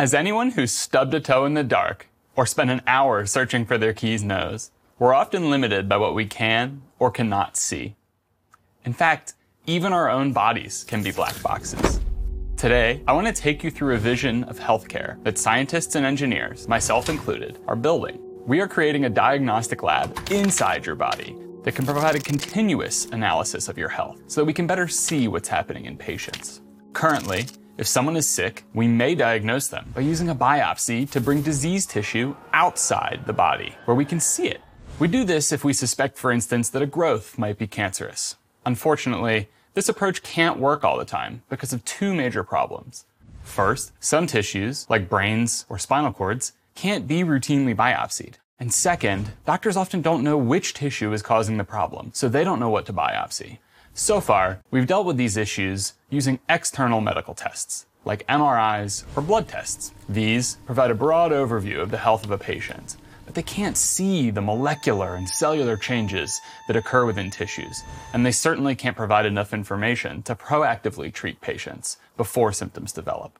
As anyone who's stubbed a toe in the dark or spent an hour searching for their keys knows, we're often limited by what we can or cannot see. In fact, even our own bodies can be black boxes. Today, I want to take you through a vision of healthcare that scientists and engineers, myself included, are building. We are creating a diagnostic lab inside your body that can provide a continuous analysis of your health so that we can better see what's happening in patients. Currently, if someone is sick, we may diagnose them by using a biopsy to bring disease tissue outside the body where we can see it. We do this if we suspect, for instance, that a growth might be cancerous. Unfortunately, this approach can't work all the time because of two major problems. First, some tissues, like brains or spinal cords, can't be routinely biopsied. And second, doctors often don't know which tissue is causing the problem, so they don't know what to biopsy. So far, we've dealt with these issues using external medical tests, like MRIs or blood tests. These provide a broad overview of the health of a patient, but they can't see the molecular and cellular changes that occur within tissues, and they certainly can't provide enough information to proactively treat patients before symptoms develop.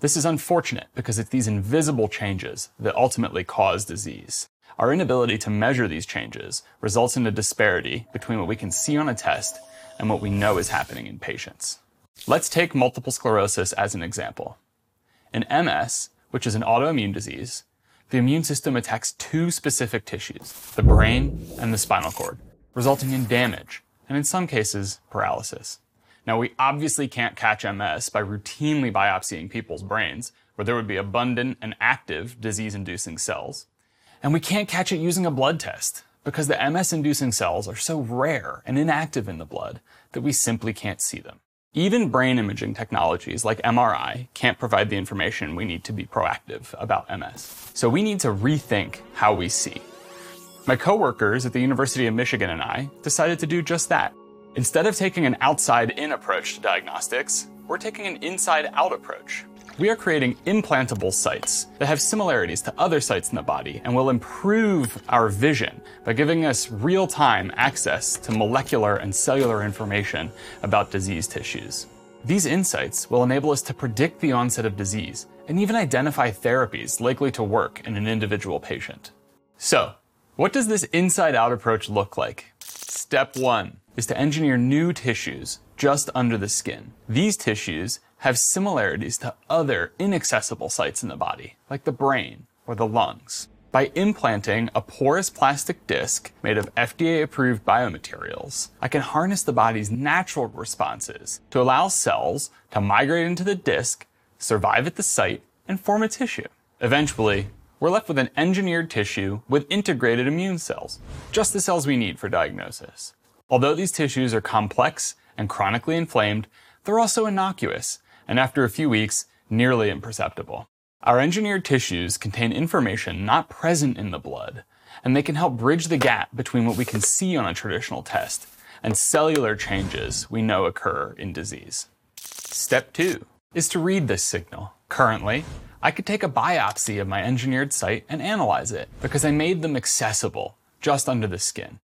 This is unfortunate because it's these invisible changes that ultimately cause disease. Our inability to measure these changes results in a disparity between what we can see on a test and what we know is happening in patients. Let's take multiple sclerosis as an example. In MS, which is an autoimmune disease, the immune system attacks two specific tissues, the brain and the spinal cord, resulting in damage, and in some cases, paralysis. Now, we obviously can't catch MS by routinely biopsying people's brains, where there would be abundant and active disease inducing cells. And we can't catch it using a blood test, because the MS inducing cells are so rare and inactive in the blood that we simply can't see them. Even brain imaging technologies like MRI can't provide the information we need to be proactive about MS. So we need to rethink how we see. My coworkers at the University of Michigan and I decided to do just that. Instead of taking an outside in approach to diagnostics, we're taking an inside out approach we are creating implantable sites that have similarities to other sites in the body and will improve our vision by giving us real time access to molecular and cellular information about disease tissues. These insights will enable us to predict the onset of disease and even identify therapies likely to work in an individual patient. So, what does this inside out approach look like? Step one is to engineer new tissues just under the skin. These tissues have similarities to other inaccessible sites in the body, like the brain or the lungs. By implanting a porous plastic disc made of FDA approved biomaterials, I can harness the body's natural responses to allow cells to migrate into the disc, survive at the site, and form a tissue. Eventually, we're left with an engineered tissue with integrated immune cells, just the cells we need for diagnosis. Although these tissues are complex and chronically inflamed, they're also innocuous and after a few weeks, nearly imperceptible. Our engineered tissues contain information not present in the blood, and they can help bridge the gap between what we can see on a traditional test and cellular changes we know occur in disease. Step two is to read this signal. Currently, I could take a biopsy of my engineered site and analyze it because I made them accessible just under the skin.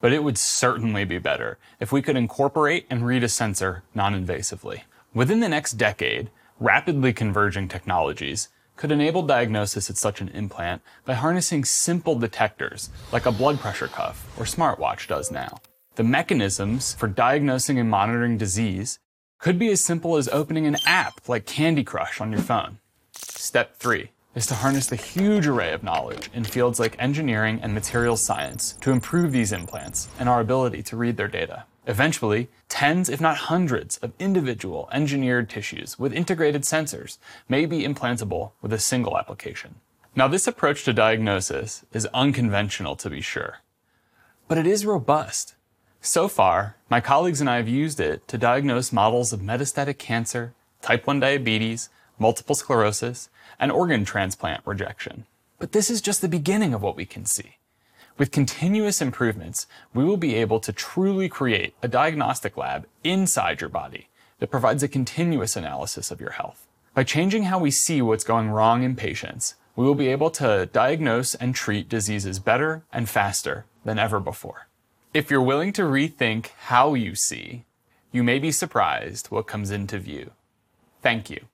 But it would certainly be better if we could incorporate and read a sensor non-invasively. Within the next decade, rapidly converging technologies could enable diagnosis at such an implant by harnessing simple detectors like a blood pressure cuff or smartwatch does now. The mechanisms for diagnosing and monitoring disease could be as simple as opening an app like Candy Crush on your phone. Step 3 is to harness the huge array of knowledge in fields like engineering and materials science to improve these implants and our ability to read their data. Eventually, tens, if not hundreds, of individual engineered tissues with integrated sensors may be implantable with a single application. Now, this approach to diagnosis is unconventional to be sure, but it is robust. So far, my colleagues and I have used it to diagnose models of metastatic cancer, type 1 diabetes, multiple sclerosis, and organ transplant rejection. But this is just the beginning of what we can see. With continuous improvements, we will be able to truly create a diagnostic lab inside your body that provides a continuous analysis of your health. By changing how we see what's going wrong in patients, we will be able to diagnose and treat diseases better and faster than ever before. If you're willing to rethink how you see, you may be surprised what comes into view. Thank you.